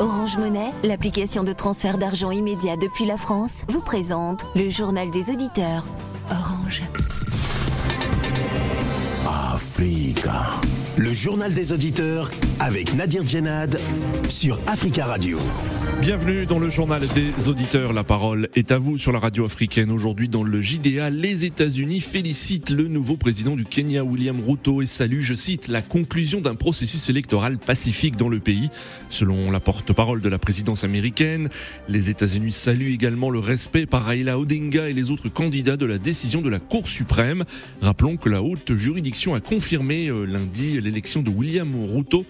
Orange Monnaie, l'application de transfert d'argent immédiat depuis la France, vous présente le journal des auditeurs. Orange. Africa. Le journal des auditeurs avec Nadir Djenad sur Africa Radio. Bienvenue dans le journal des auditeurs. La parole est à vous sur la radio africaine. Aujourd'hui, dans le JDA, les États-Unis félicitent le nouveau président du Kenya, William Ruto, et saluent, je cite, la conclusion d'un processus électoral pacifique dans le pays. Selon la porte-parole de la présidence américaine, les États-Unis saluent également le respect par Raila Odinga et les autres candidats de la décision de la Cour suprême. Rappelons que la haute juridiction a confirmé euh, lundi l'élection de William Ruto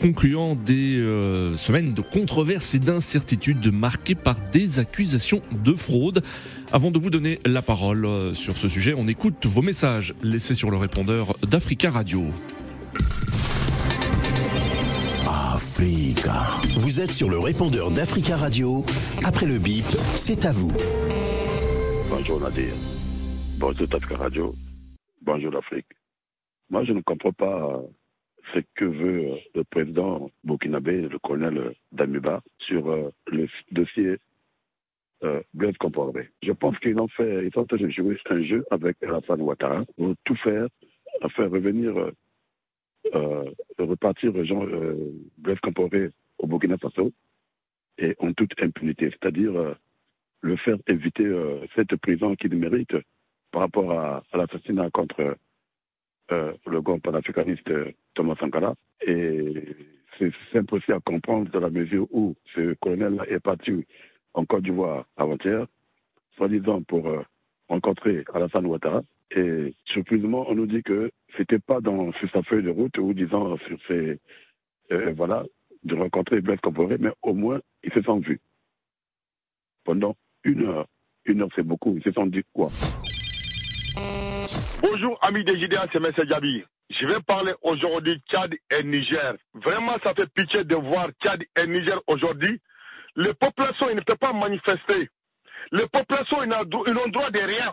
concluant des euh, semaines de controverses et d'incertitudes marquées par des accusations de fraude. Avant de vous donner la parole euh, sur ce sujet, on écoute vos messages laissés sur le répondeur d'Africa Radio. Africa. Vous êtes sur le répondeur d'Africa Radio. Après le bip, c'est à vous. Bonjour Nadir. Bonjour Africa Radio. Bonjour l'Afrique. Moi, je ne comprends pas ce que veut euh, le président burkinabé, le colonel Damiba, sur euh, le dossier euh, Blaise Compaoré. Je pense qu'ils ont fait, ils ont en jouer un jeu avec Alassane Ouattara pour tout faire, à faire revenir, euh, repartir Jean euh, Blaise Compaoré au Burkina Faso et en toute impunité, c'est-à-dire euh, le faire éviter euh, cette prison qu'il mérite par rapport à, à l'assassinat contre euh, le grand panafricaniste Thomas Sankara. Et c'est simple aussi à comprendre dans la mesure où ce colonel est parti en Côte d'Ivoire avant-hier, soi-disant pour euh, rencontrer Alassane Ouattara. Et surprisement, on nous dit que c'était pas dans sur sa feuille de route ou disant sur ses euh, voilà de rencontrer Blaise Compaoré, mais au moins ils se sont vus pendant une heure. Une heure, c'est beaucoup. Ils se sont dit quoi? Bonjour amis des JDA, c'est M. Djabi. Je vais parler aujourd'hui Tchad et Niger. Vraiment, ça fait pitié de voir Tchad et Niger aujourd'hui. Les populations, ils ne peuvent pas manifester. Les populations, ils n'ont droit de rien.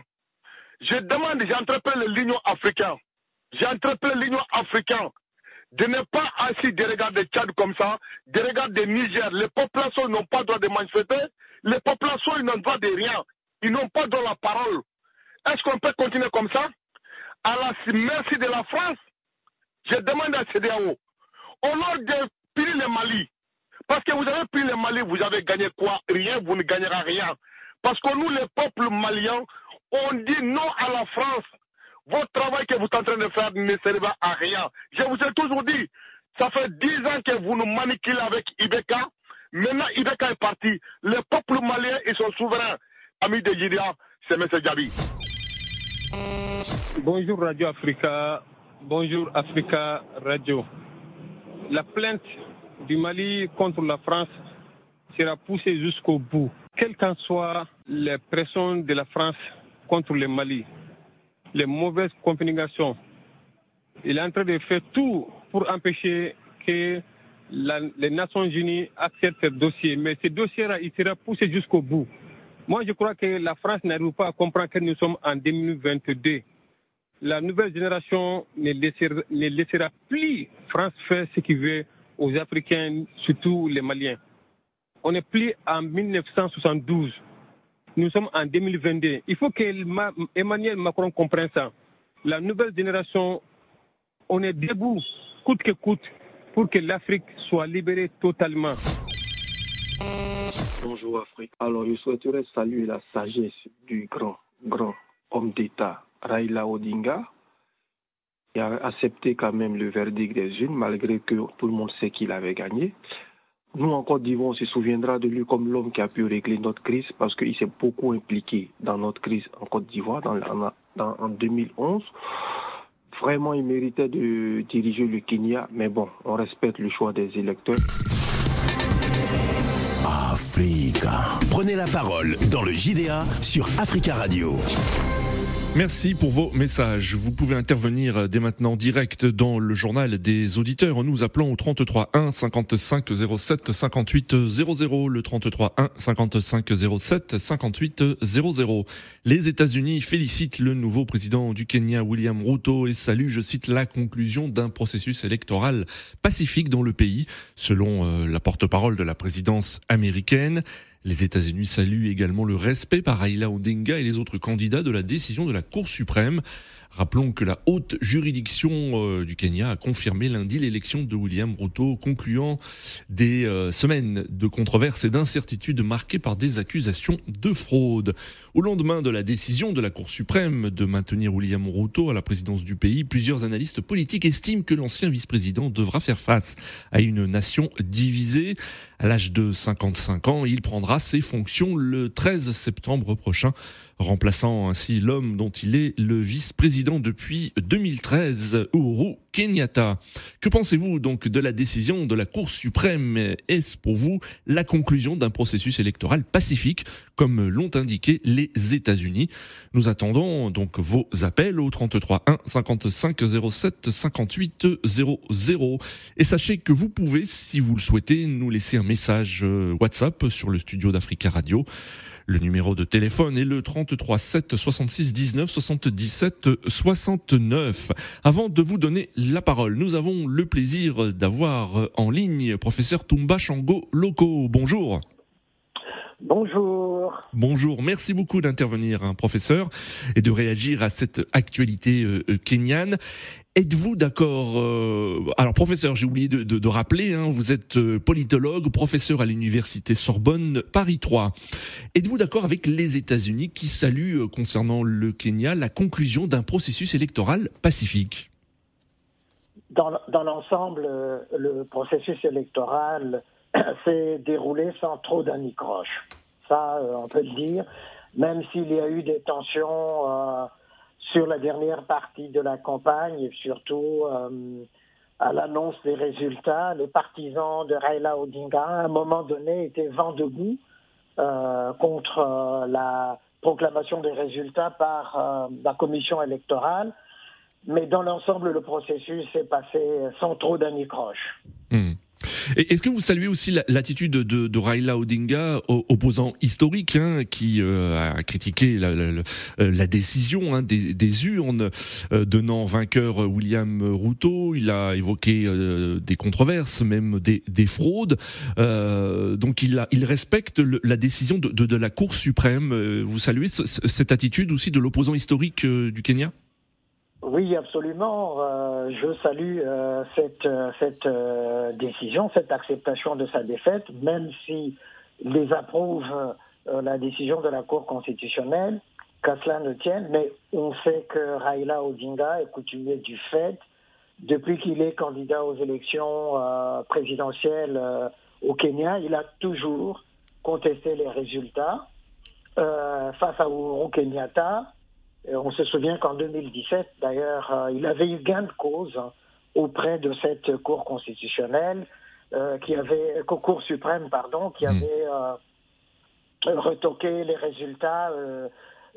Je demande, j'interpelle l'Union africaine. J'interpelle l'Union africaine de ne pas ainsi de regarder Tchad comme ça, de regarder Niger. Les populations n'ont pas droit de manifester. Les populations, ils n'ont droit de rien. Ils n'ont pas droit de la parole. Est-ce qu'on peut continuer comme ça? À la merci de la France, je demande à CDAO, au lieu de piller le Mali, parce que vous avez pris le Mali, vous avez gagné quoi? Rien, vous ne gagnerez rien. Parce que nous, les peuples maliens, on dit non à la France. Votre travail que vous êtes en train de faire ne servira à rien. Je vous ai toujours dit, ça fait dix ans que vous nous manipulez avec Ibeka. Maintenant, Ibeka est parti. Les peuples maliens, ils sont souverains. Amis de Gidia, c'est M. Djabi. Bonjour Radio Africa, bonjour Africa Radio. La plainte du Mali contre la France sera poussée jusqu'au bout, quelle qu'en soit les pressions de la France contre le Mali, les mauvaises communications. Il est en train de faire tout pour empêcher que les Nations Unies acceptent ce dossier, mais ce dossier-là, sera poussé jusqu'au bout. Moi, je crois que la France n'arrive pas à comprendre que nous sommes en 2022. La nouvelle génération ne laissera, plus France faire ce qu'il veut aux Africains, surtout les Maliens. On n'est plus en 1972. Nous sommes en 2022. Il faut que Ma- Emmanuel Macron comprenne ça. La nouvelle génération, on est debout, coûte que coûte, pour que l'Afrique soit libérée totalement. Bonjour Afrique. Alors, je souhaiterais saluer la sagesse du grand, grand homme d'État, Raila Odinga, qui a accepté quand même le verdict des unes, malgré que tout le monde sait qu'il avait gagné. Nous, en Côte d'Ivoire, on se souviendra de lui comme l'homme qui a pu régler notre crise parce qu'il s'est beaucoup impliqué dans notre crise en Côte d'Ivoire en 2011. Vraiment, il méritait de diriger le Kenya, mais bon, on respecte le choix des électeurs. Africa. Prenez la parole dans le JDA sur Africa Radio. Merci pour vos messages. Vous pouvez intervenir dès maintenant direct dans le journal des auditeurs en nous appelant au 33 1 55 07 58 00. Le 33 1 55 07 58 00. Les États-Unis félicitent le nouveau président du Kenya, William Ruto, et saluent, je cite, la conclusion d'un processus électoral pacifique dans le pays, selon euh, la porte-parole de la présidence américaine. Les États-Unis saluent également le respect par Raila Odinga et les autres candidats de la décision de la Cour suprême. Rappelons que la haute juridiction euh, du Kenya a confirmé lundi l'élection de William Ruto, concluant des euh, semaines de controverses et d'incertitudes marquées par des accusations de fraude. Au lendemain de la décision de la Cour suprême de maintenir William Ruto à la présidence du pays, plusieurs analystes politiques estiment que l'ancien vice-président devra faire face à une nation divisée. À l'âge de 55 ans, il prendra ses fonctions le 13 septembre prochain, remplaçant ainsi l'homme dont il est le vice-président depuis 2013, Uhuru Kenyatta. Que pensez-vous donc de la décision de la Cour suprême? Est-ce pour vous la conclusion d'un processus électoral pacifique, comme l'ont indiqué les États-Unis? Nous attendons donc vos appels au 33 1 55 07 58 00. Et sachez que vous pouvez, si vous le souhaitez, nous laisser un message euh, WhatsApp sur le studio d'Africa Radio. Le numéro de téléphone est le 33 7 66 19 77 69. Avant de vous donner la parole, nous avons le plaisir d'avoir en ligne professeur Tumba Shango Loco. Bonjour. Bonjour. Bonjour, merci beaucoup d'intervenir, hein, professeur, et de réagir à cette actualité euh, euh, kenyane. Êtes-vous d'accord euh, Alors, professeur, j'ai oublié de, rappeler, hein, vous êtes euh, politologue, professeur à l'université Sorbonne Paris 3. Êtes-vous d'accord avec les États-Unis qui saluent, euh, concernant le Kenya, la conclusion d'un processus électoral pacifique? Dans, l'ensemble, le processus électoral s'est déroulé sans trop d'anicroche. Ça, on peut le dire, même s'il y a eu des tensions sur la dernière partie de la campagne et surtout euh, à l'annonce des résultats, les partisans de Raila Odinga, à un moment donné, étaient vent debout euh, contre euh, la proclamation des résultats par euh, la commission électorale. Mais dans l'ensemble, le processus s'est passé sans trop d'anicroche. Mmh. Est-ce que vous saluez aussi l'attitude de, de Raila Odinga, opposant historique, hein, qui euh, a critiqué la, la, la décision hein, des, des, urnes euh, donnant vainqueur William Ruto Il a évoqué euh, des controverses, même des, des fraudes. Euh, donc il, a, il respecte la décision de, de, de, la Cour suprême. Vous saluez cette attitude aussi de l'opposant historique du Kenya? Oui, absolument. Euh, je salue euh, cette, cette euh, décision, cette acceptation de sa défaite, même si les approuve euh, la décision de la Cour constitutionnelle, qu'à cela ne tienne, mais on sait que Raila Odinga est coutumier du fait, depuis qu'il est candidat aux élections présidentielles au Kenya, il a toujours contesté les résultats face à Uhuru Kenyatta on se souvient qu'en 2017, d'ailleurs, euh, il avait eu gain de cause auprès de cette Cour constitutionnelle, euh, qui avait, Cour suprême, pardon, qui avait euh, retoqué les résultats euh,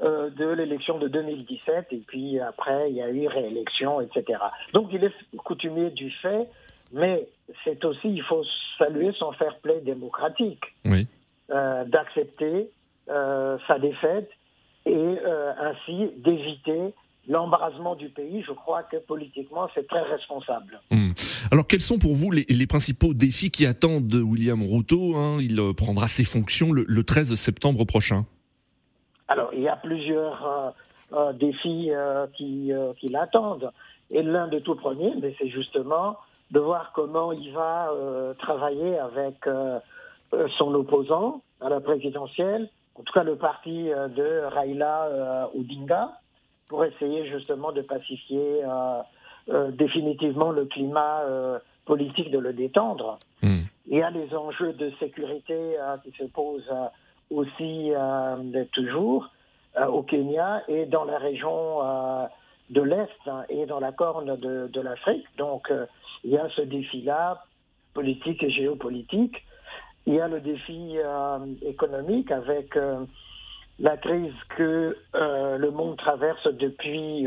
euh, de l'élection de 2017, et puis après, il y a eu réélection, etc. Donc, il est coutumier du fait, mais c'est aussi, il faut saluer son fair play démocratique, oui. d'accepter sa défaite et euh, ainsi d'éviter l'embrasement du pays. Je crois que politiquement, c'est très responsable. Mmh. Alors, quels sont pour vous les, les, principaux défis qui attendent William Ruto hein? Il euh, prendra ses fonctions le, le, 13 septembre prochain. Alors, il y a plusieurs euh, euh défis euh, qui, qui l'attendent. Et l'un de tout premier, c'est justement de voir comment il va travailler avec son opposant à la présidentielle, en tout cas le parti de Raila euh, Odinga, pour essayer justement de pacifier euh, euh, définitivement le climat politique, de le détendre. Mm. Il y a les enjeux de sécurité qui se posent aussi toujours au Kenya et dans la région de l'Est hein, et dans la corne de, de l'Afrique. Donc il y a ce défi-là, politique et géopolitique. Il y a le défi euh, économique avec euh, la crise que le monde traverse depuis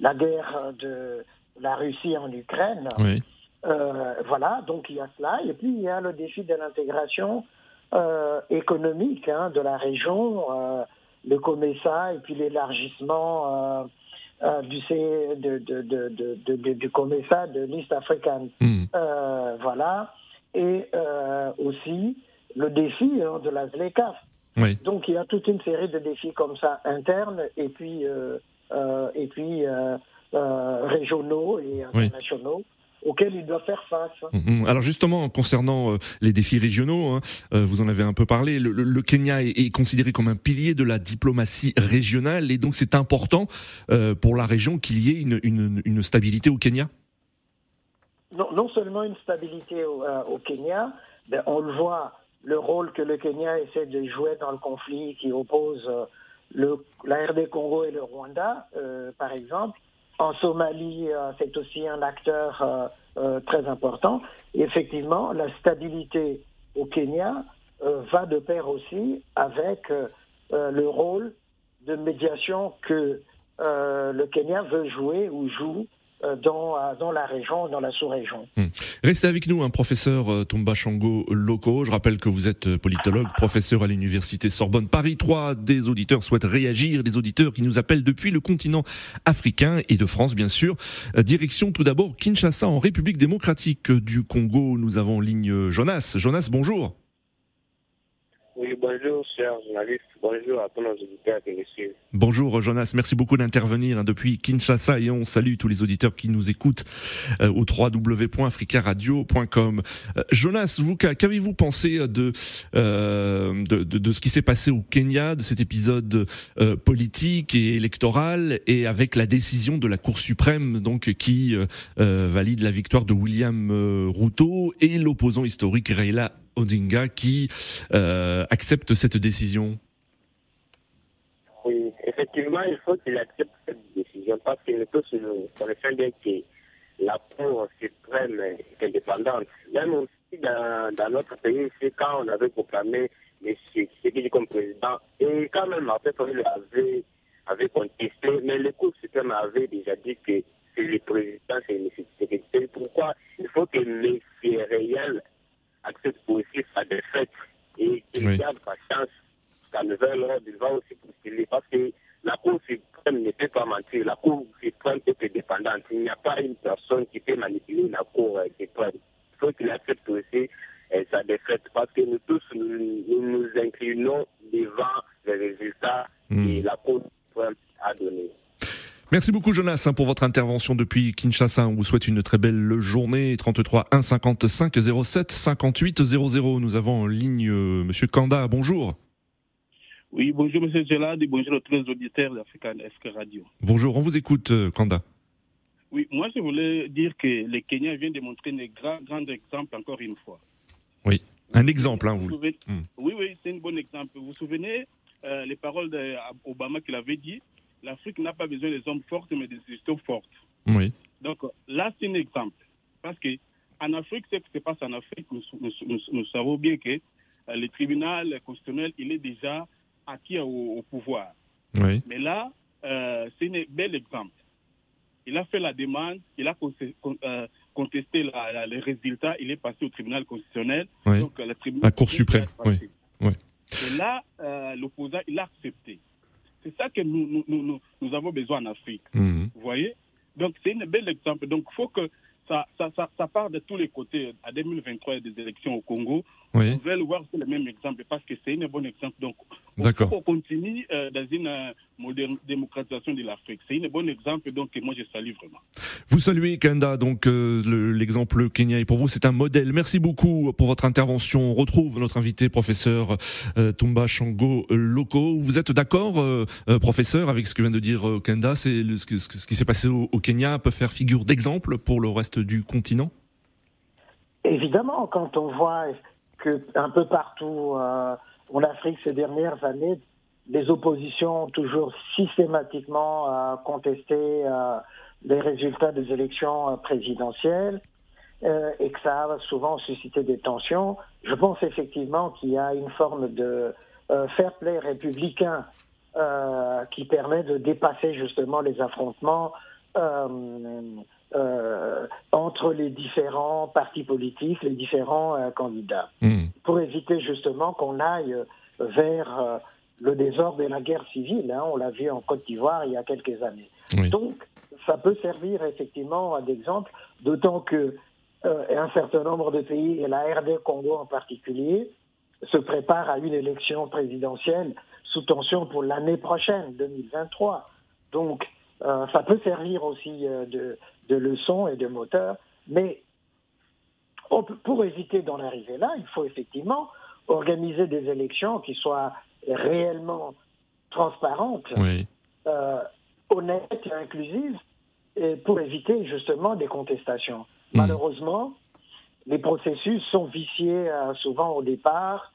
la guerre de la Russie en Ukraine. Oui. voilà, donc il y a cela. Et puis il y a le défi de l'intégration économique hein, de la région, le COMESA et puis l'élargissement euh, du, de, de, de, du COMESA, de l'East African. Hmm. Euh, voilà. Et euh, aussi le défi hein, de la ZLECAF. Oui. Donc il y a toute une série de défis comme ça internes et puis, et puis régionaux et internationaux auxquels il doit faire face. Mm, mm. Alors justement, concernant euh, les défis régionaux, hein, euh, vous en avez un peu parlé, le, Kenya est, considéré comme un pilier de la diplomatie régionale et donc c'est important euh, pour la région qu'il y ait une, stabilité au Kenya? Non, seulement une stabilité au, Kenya, ben, on le voit, le rôle que le Kenya essaie de jouer dans le conflit qui oppose le, la RD Congo et le Rwanda, par exemple, en Somalie, euh, c'est aussi un acteur euh, euh, très important. Et effectivement, la stabilité au Kenya va de pair aussi avec le rôle de médiation que le Kenya veut jouer ou joue euh, dans, euh, dans la région, dans la sous-région. Hmm. Restez avec nous, un hein, professeur euh, Tomba Chango Loco. Je rappelle que vous êtes politologue, professeur à l'université Sorbonne Paris. Trois des auditeurs souhaitent réagir, les auditeurs qui nous appellent depuis le continent africain et de France, bien sûr. Direction tout d'abord Kinshasa, en République démocratique du Congo. Nous avons ligne Jonas. Jonas, bonjour. Bonjour, cher journaliste. Bonjour à tous nos auditeurs qui nous suivent. Bonjour, Jonas. Merci beaucoup d'intervenir hein, depuis Kinshasa et on salue tous les auditeurs qui nous écoutent euh, au www.africaradio.com. Euh, Jonas, vous, qu'avez-vous pensé euh, de, de, de, ce qui s'est passé au Kenya, de cet épisode politique et électoral et avec la décision de la Cour suprême donc qui valide la victoire de William Ruto et l'opposant historique Raila Odinga qui euh, accepte cette décision Oui, effectivement, il faut qu'il accepte cette décision parce qu'il ne peut se bien que la Cour suprême est indépendante. Même aussi dans, notre pays, c'est quand on avait proclamé M. Tshisekedi comme président, et quand même après, on avait, avait contesté, mais le Cour suprême avait déjà dit que c'est le président, c'est M. Tshisekedi. Pourquoi il faut que les faits accepte aussi sa défaite et qu'il garde sa chance jusqu'à nouvel ordre, il va aussi postuler parce que la Cour suprême ne peut pas mentir, la Cour suprême est indépendante. Il n'y a pas une personne qui peut manipuler la Cour suprême. Il faut qu'il accepte aussi euh, sa défaite parce que nous tous, nous nous, inclinons devant les résultats hmm. que la Cour. Merci beaucoup Jonas hein, pour votre intervention depuis Kinshasa. On vous souhaite une très belle journée. 33 1 55 07 58 00. Nous avons en ligne euh, Monsieur Kanda. Bonjour. Oui, bonjour Monsieur Gelad et bonjour à tous les auditeurs d'African SK Radio. Bonjour, on vous écoute euh, Kanda. Oui, moi je voulais dire que le Kenya vient de montrer un grand, grand exemple encore une fois. Oui, un exemple, hein, vous. Hmm. Oui, oui, c'est un bon exemple. Vous vous souvenez euh, les paroles d'Obama qu'il avait dit? l'Afrique n'a pas besoin des hommes forts, mais des institutions fortes. Oui. Donc là, c'est un exemple. Parce que en Afrique, ce qui se passe en Afrique, nous, savons bien que euh, le tribunal constitutionnel, il est déjà acquis au, pouvoir. Oui. Mais là, euh, c'est un bel exemple. Il a fait la demande, il a euh, contesté les résultats, il est passé au tribunal constitutionnel. Oui. Donc, la Cour suprême. Oui. oui. Et là, l'opposant, il a accepté. C'est ça que nous, nous, nous, avons besoin en Afrique. Mhm. Vous voyez? Donc, c'est un bel exemple. Donc, il faut que ça, ça, ça, part de tous les côtés. À 2023, il y a des élections au Congo. Oui. On veut le voir le même exemple parce que c'est un bon exemple. Donc, D'accord. on continue euh, dans une euh, démocratisation de l'Afrique. C'est un bon exemple, donc moi je salue vraiment. Vous saluez Kanda, donc euh, l'exemple Kenya et pour vous c'est un modèle. Merci beaucoup pour votre intervention. On retrouve notre invité professeur Tumba Shango Loko. Vous êtes d'accord, professeur, avec ce que vient de dire Kanda C'est ce, ce, qui s'est passé au, au Kenya peut faire figure d'exemple pour le reste du continent? Évidemment, quand on voit que un peu partout euh, en Afrique ces dernières années, les oppositions ont toujours systématiquement euh, contesté euh, les résultats des élections présidentielles et que ça a souvent suscité des tensions. Je pense effectivement qu'il y a une forme de fair play républicain qui permet de dépasser justement les affrontements entre les différents partis politiques, les différents candidats, hmm. pour éviter justement qu'on aille vers le désordre et la guerre civile. Hein, on l'a vu en Côte d'Ivoire il y a quelques années. Donc, ça peut servir effectivement d'exemple, d'autant que euh, un certain nombre de pays, et la RD Congo en particulier, se préparent à une élection présidentielle sous tension pour l'année prochaine, 2023. Donc, euh, ça peut servir aussi euh, de, de, leçon et de moteur, mais pour éviter d'en arriver là, il faut effectivement organiser des élections qui soient réellement transparentes, honnêtes et inclusives, et pour éviter justement des contestations. Hmm. Malheureusement, les processus sont viciés euh, souvent au départ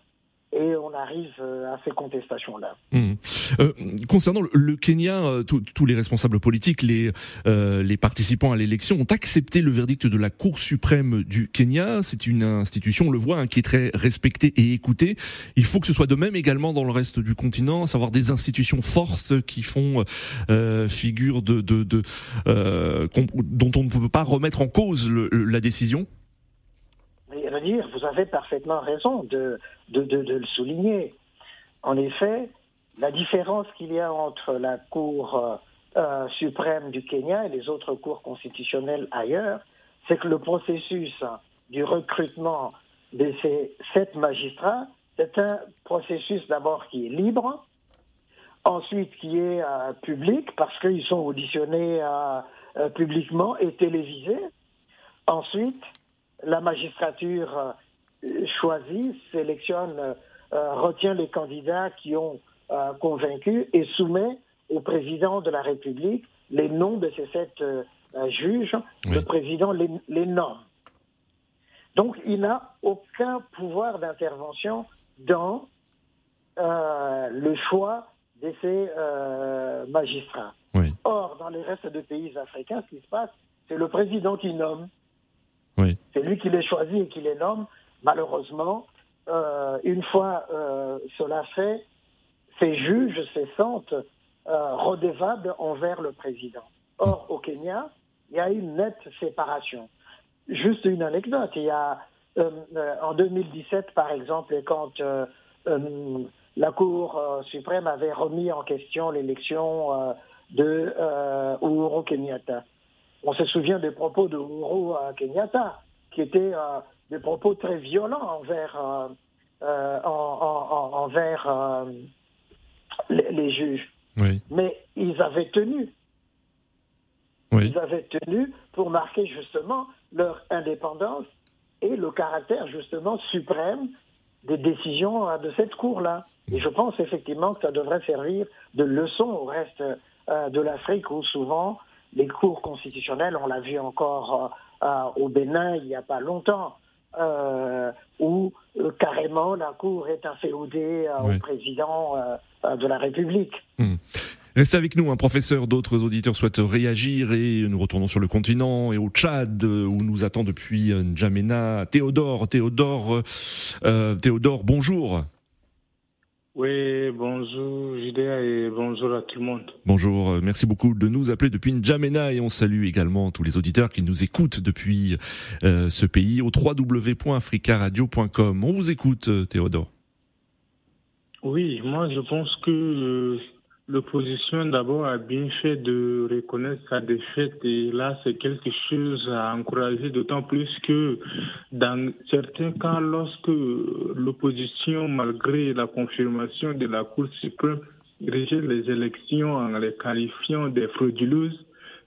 et on arrive euh, à ces contestations-là. Hmm. Euh, concernant le, Kenya, euh, tous les responsables politiques, les, les participants à l'élection ont accepté le verdict de la Cour suprême du Kenya. C'est une institution, on le voit, hein, qui est très respectée et écoutée. Il faut que ce soit de même également dans le reste du continent, savoir des institutions fortes qui font figure de, de, de dont on ne peut pas remettre en cause la décision dire, vous avez parfaitement raison de, le souligner. En effet, la différence qu'il y a entre la Cour euh, euh, suprême du Kenya et les autres cours constitutionnelles ailleurs, c'est que le processus du recrutement de ces sept magistrats, c'est un processus d'abord qui est libre, ensuite qui est euh, public parce qu'ils sont auditionnés publiquement et télévisés, ensuite la magistrature euh, choisit, sélectionne, euh, retient les candidats qui ont euh, convaincu et soumet au président de la République les noms de ces sept juges. Le président les, nomme. Donc il n'a aucun pouvoir d'intervention dans le choix de ces magistrats. Or, dans les restes de pays africains, ce qui se passe, c'est le président qui nomme. C'est lui qui les choisit et qui les nomme. Malheureusement, euh, une fois euh, cela fait, ces juges se sentent euh, redevables envers le président. Or, au Kenya, il y a une nette séparation. Juste une anecdote, il y a en 2017, par exemple, quand la Cour suprême avait remis en question l'élection de Uhuru Kenyatta, on se souvient des propos de Uhuru Kenyatta, qui étaient euh, des propos très violents envers, euh, euh, envers les, juges. Mais ils avaient tenu. Ils avaient tenu pour marquer justement leur indépendance et le caractère justement suprême des décisions de cette Cour-là. Et je pense effectivement que ça devrait servir de leçon au reste de l'Afrique où souvent les cours constitutionnels, on l'a vu encore au Bénin il n'y a pas longtemps, euh, où carrément la Cour est inféodée au président de la République. Hmm. Restez avec nous, un professeur. D'autres auditeurs souhaitent réagir et nous retournons sur le continent et au Tchad où nous attend depuis N'Djamena Théodore. Théodore, Théodore, bonjour. Oui, bonjour Judéa et bonjour à tout le monde. Bonjour, euh, merci beaucoup de nous appeler depuis N'Djamena et on salue également tous les auditeurs qui nous écoutent depuis euh, ce pays au www.africaradio.com. On vous écoute euh, Théodore. Oui, moi je pense que L'opposition d'abord a bien fait de reconnaître sa défaite et là c'est quelque chose à encourager d'autant plus que dans certains cas lorsque l'opposition malgré la confirmation de la Cour suprême rejette les élections en les qualifiant des frauduleuses,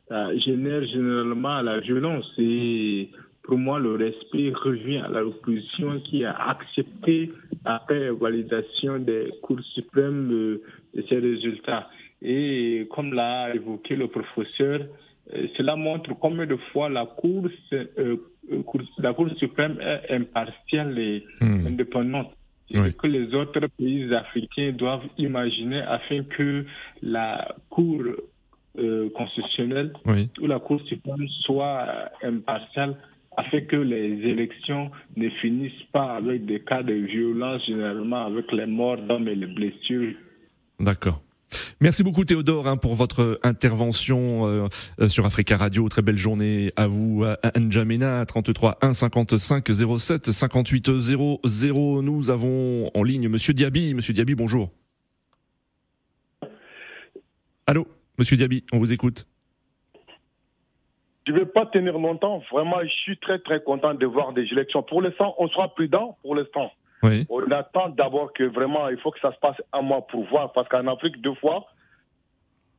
ça génère généralement la violence et pour moi, le respect revient à l'opposition qui a accepté, après validation des cours suprêmes, de, ces résultats. Et comme l'a évoqué le professeur, euh, cela montre combien de fois la Cour, euh, la suprême est impartiale et hmm. indépendante. Ce que les autres pays africains doivent imaginer afin que la Cour euh, constitutionnelle ou la Cour suprême soit impartiale afin que les élections ne finissent pas avec des cas de violence, généralement avec les morts d'hommes et les blessures. D'accord. Merci beaucoup Théodore hein, pour votre intervention euh, euh, sur Africa Radio. Très belle journée à vous à N'Djamena 33 1 55 07 58 00. Nous avons en ligne Monsieur Diaby. Monsieur Diaby, bonjour. Allô, Monsieur Diaby, on vous écoute. Je ne vais pas tenir longtemps. Vraiment, je suis très très content de voir des élections. Pour l'instant, on sera prudent. Pour l'instant. On attend d'abord que vraiment, il faut que ça se passe un mois pour voir, parce qu'en Afrique, deux fois,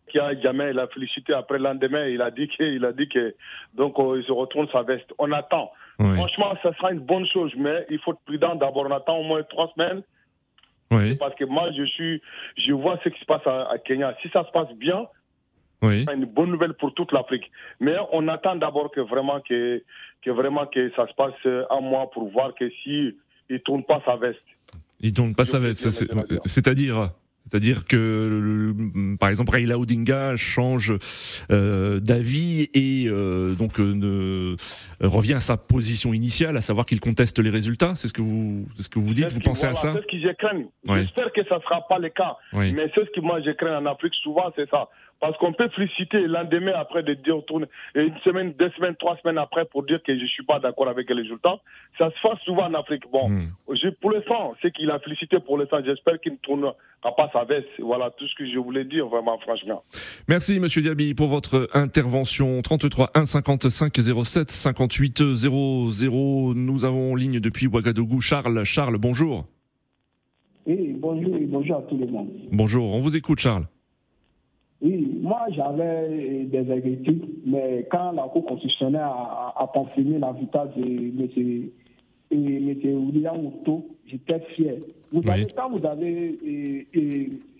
qui a jamais il a félicité après le lendemain, il a dit que, a dit que, donc euh, il se retourne sa veste. On attend. Franchement, ça sera une bonne chose, mais il faut être prudent. D'abord, on attend au moins trois semaines. Parce que moi, je suis, je vois ce qui se passe à, Kenya. Si ça se passe bien, c'est une bonne nouvelle pour toute l'Afrique. Mais on attend d'abord que vraiment que, que vraiment que ça se passe un mois pour voir que si il tourne pas sa veste. Il tourne pas sa veste, c'est-à-dire c'est-à-dire que, par exemple, Raila Odinga change euh, d'avis et euh, donc euh, revient à sa position initiale, à savoir qu'il conteste les résultats. C'est ce que vous, ce que vous dites. Vous pensez à ça C'est ce que je crains. J'espère que ça ne sera pas le cas. Mais c'est ce que moi je crains en Afrique souvent, c'est ça. Parce qu'on peut féliciter le lendemain après de dire tourner, une semaine, deux semaines, trois semaines après pour dire que je ne suis pas d'accord avec les résultats. Ça se fait souvent en Afrique. Bon, hmm. pour l'instant, c'est qu'il a félicité pour l'instant. J'espère qu'il ne tournera pas sa veste. Voilà tout ce que je voulais dire, vraiment, franchement. Merci, Monsieur Diaby, pour votre intervention. 33 1 55 07 58 00. Nous avons en ligne depuis Ouagadougou Charles. Charles, bonjour. Oui, bonjour et bonjour à tout le monde. Bonjour, on vous écoute, Charles. Oui, moi j'avais des inquiétudes, mais quand la Cour constitutionnelle a, a confirmé la vitesse de M. William Outo, j'étais fier. Vous avez, quand vous avez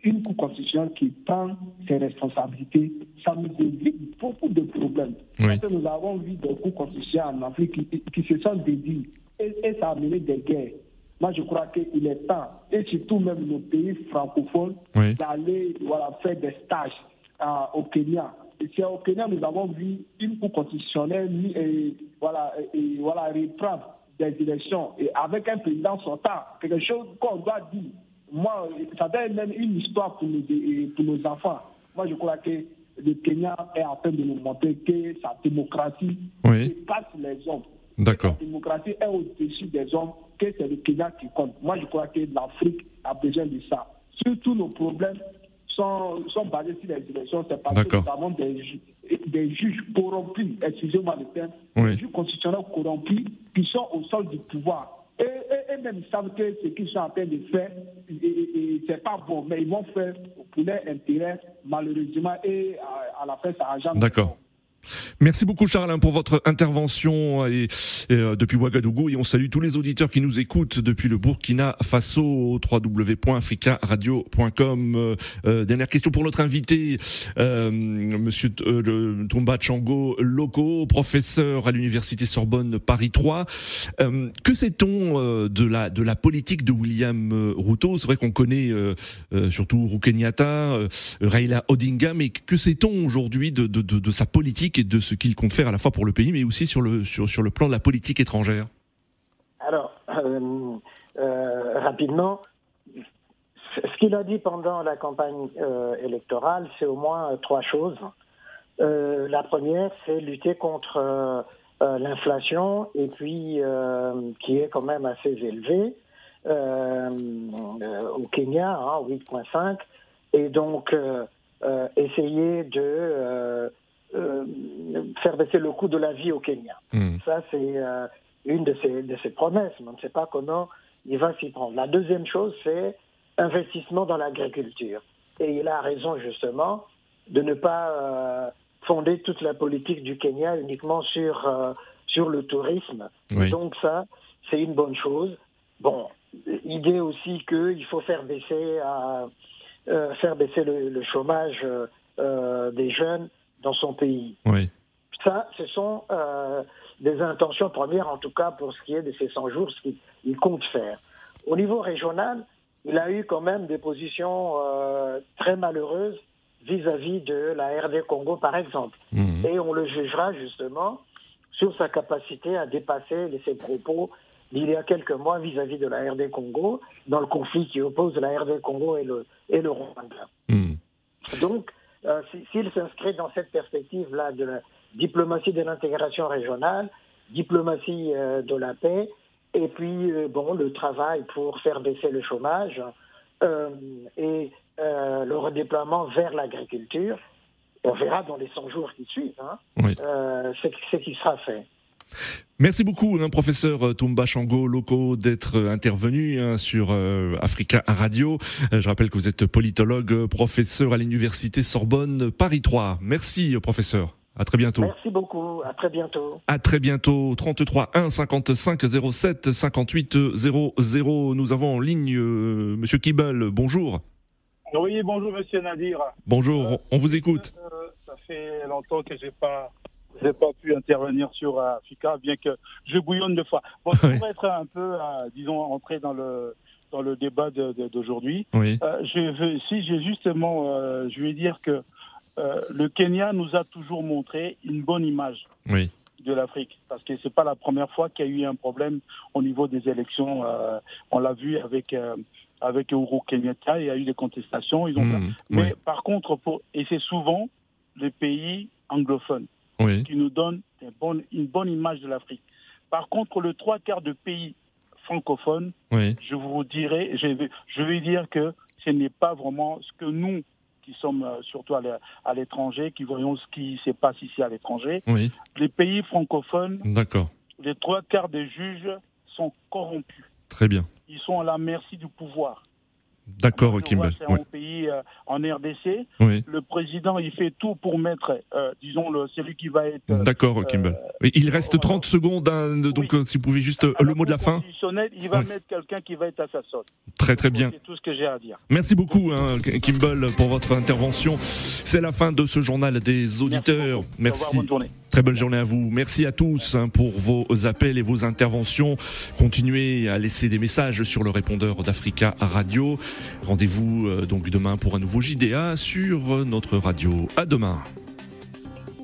une Cour constitutionnelle qui prend ses responsabilités, ça nous évite beaucoup de problèmes. Parce que nous avons vu des cours constitutionnels en Afrique qui, se sont dédiés et, et ça a amené des guerres. Moi, je crois qu'il est temps, et surtout même nos pays francophones, d'aller voilà, faire des stages euh, au Kenya. Et au Kenya, nous avons vu une cour constitutionnelle et, voilà, et, voilà, reprendre des élections et avec un président sortant, quelque chose qu'on doit dire. Moi, ça donne même une histoire pour nos, pour nos enfants. Moi, je crois que le Kenya est en train de nous montrer que sa démocratie dépasse les hommes. D'accord. La démocratie est au-dessus des hommes, que c'est le Kenya qui compte. Moi, je crois que l'Afrique a besoin de ça. Surtout nos problèmes sont, sont basés sur les élections. C'est parce que nous avons des, des juges corrompus, excusez-moi le terme, des juges constitutionnels corrompus qui sont au sol du pouvoir. Et, et, même ils savent que ce qu'ils sont en train de faire, et, c'est pas bon, mais ils vont faire pour leur intérêt, malheureusement, et à, la fin, ça agent. D'accord. Merci beaucoup Charles pour votre intervention et, euh, depuis Ouagadougou et on salue tous les auditeurs qui nous écoutent depuis le Burkina Faso www.africaradio.com. Euh, euh, dernière question pour notre invité, euh, Monsieur Tomba Chango Loco, professeur à l'université Sorbonne Paris 3. que sait-on de la de la politique de William Ruto? C'est vrai qu'on connaît surtout Rukenyata, Raila Odinga, mais que sait-on aujourd'hui de, de, de sa politique de ce qu'il compte faire à la fois pour le pays, mais aussi sur le, sur, sur le plan de la politique étrangère Alors, euh, euh, rapidement, ce qu'il a dit pendant la campagne euh, électorale, c'est au moins trois choses. la première, c'est lutter contre l'inflation, et puis qui est quand même assez élevée au Kenya, hein, 8,5, et donc essayer de euh, faire baisser le coût de la vie au Kenya. Hmm. Ça, c'est euh, une de ses, de ses promesses, mais on ne sait pas comment il va s'y prendre. La deuxième chose, c'est investissement dans l'agriculture. Et il a raison, justement, de ne pas euh, fonder toute la politique du Kenya uniquement sur, sur le tourisme. Donc ça, c'est une bonne chose. Bon, idée aussi qu'il faut faire baisser, faire baisser le, le chômage des jeunes dans son pays. Oui. Ça, ce sont euh, des intentions premières, en tout cas pour ce qui est de ces 100 jours, ce qu'il compte faire. Au niveau régional, il a eu quand même des positions euh, très malheureuses vis-à-vis de la RD Congo, par exemple. Mhm. Et on le jugera justement sur sa capacité à dépasser ses propos d'il y a quelques mois vis-à-vis de la RD Congo, dans le conflit qui oppose la RD Congo et le, et le Rwanda. Hmm. Donc, euh, s'il s'inscrit dans cette perspective-là de la diplomatie de l'intégration régionale, diplomatie euh, de la paix, et puis euh, bon, le travail pour faire baisser le chômage et le redéploiement vers l'agriculture, on verra dans les 100 jours qui suivent hein, ce qui sera fait. Merci beaucoup, hein, professeur Tumba Chango Loco, d'être intervenu hein, sur euh, Africa Radio. Euh, je rappelle que vous êtes politologue, professeur à l'université Sorbonne Paris 3. Merci, professeur. À très bientôt. Merci beaucoup. À très bientôt. À très bientôt. 33 1 55 07 58 00. Nous avons en ligne euh, Monsieur Kibel. Bonjour. Oui, bonjour Monsieur Nadir. Bonjour. on vous écoute. ça fait longtemps que j'ai pas j'ai pas pu intervenir sur Africa, bien que je bouillonne de fois. Bon, pour être un peu, euh, disons, entrer dans le dans le débat d'aujourd'hui, oui. euh, je si j'ai justement, euh, je vais dire que le Kenya nous a toujours montré une bonne image oui. de l'Afrique, parce que c'est pas la première fois qu'il y a eu un problème au niveau des élections. On l'a vu avec avec Uhuru Kenyatta, il y a eu des contestations. Ils ont Mmh, Mais oui. par contre, pour et c'est souvent les pays anglophones Oui. qui nous donne une bonne, une bonne image de l'Afrique. Par contre, le trois quarts de pays francophones, Oui. je vous dirais, je vais, je vais dire que ce n'est pas vraiment ce que nous, qui sommes euh, surtout à l'é- à l'étranger, qui voyons ce qui se passe ici à l'étranger, Oui. les pays francophones, les trois quarts des juges sont corrompus. Très bien. Ils sont à la merci du pouvoir. D'accord, Kimball. C'est Oui. un pays euh, en RDC. Oui. Le président, il fait tout pour mettre, euh, disons, le, celui qui va être euh, D'accord, Kimball. Il reste 30 secondes, hein, donc si vous pouvez juste le mot de la fin. il va mettre quelqu'un qui va être à sa solde. Très très bien. C'est tout ce que j'ai à dire. Merci beaucoup, hein, Kimball, pour votre intervention. C'est la fin de ce journal des auditeurs. Merci. Au revoir, bonne journée. Très bonne journée à vous. Merci à tous hein, pour vos appels et vos interventions. Continuez à laisser des messages sur le répondeur d'Africa Radio. Rendez-vous euh, donc demain pour un nouveau JDA sur euh, notre radio. À demain.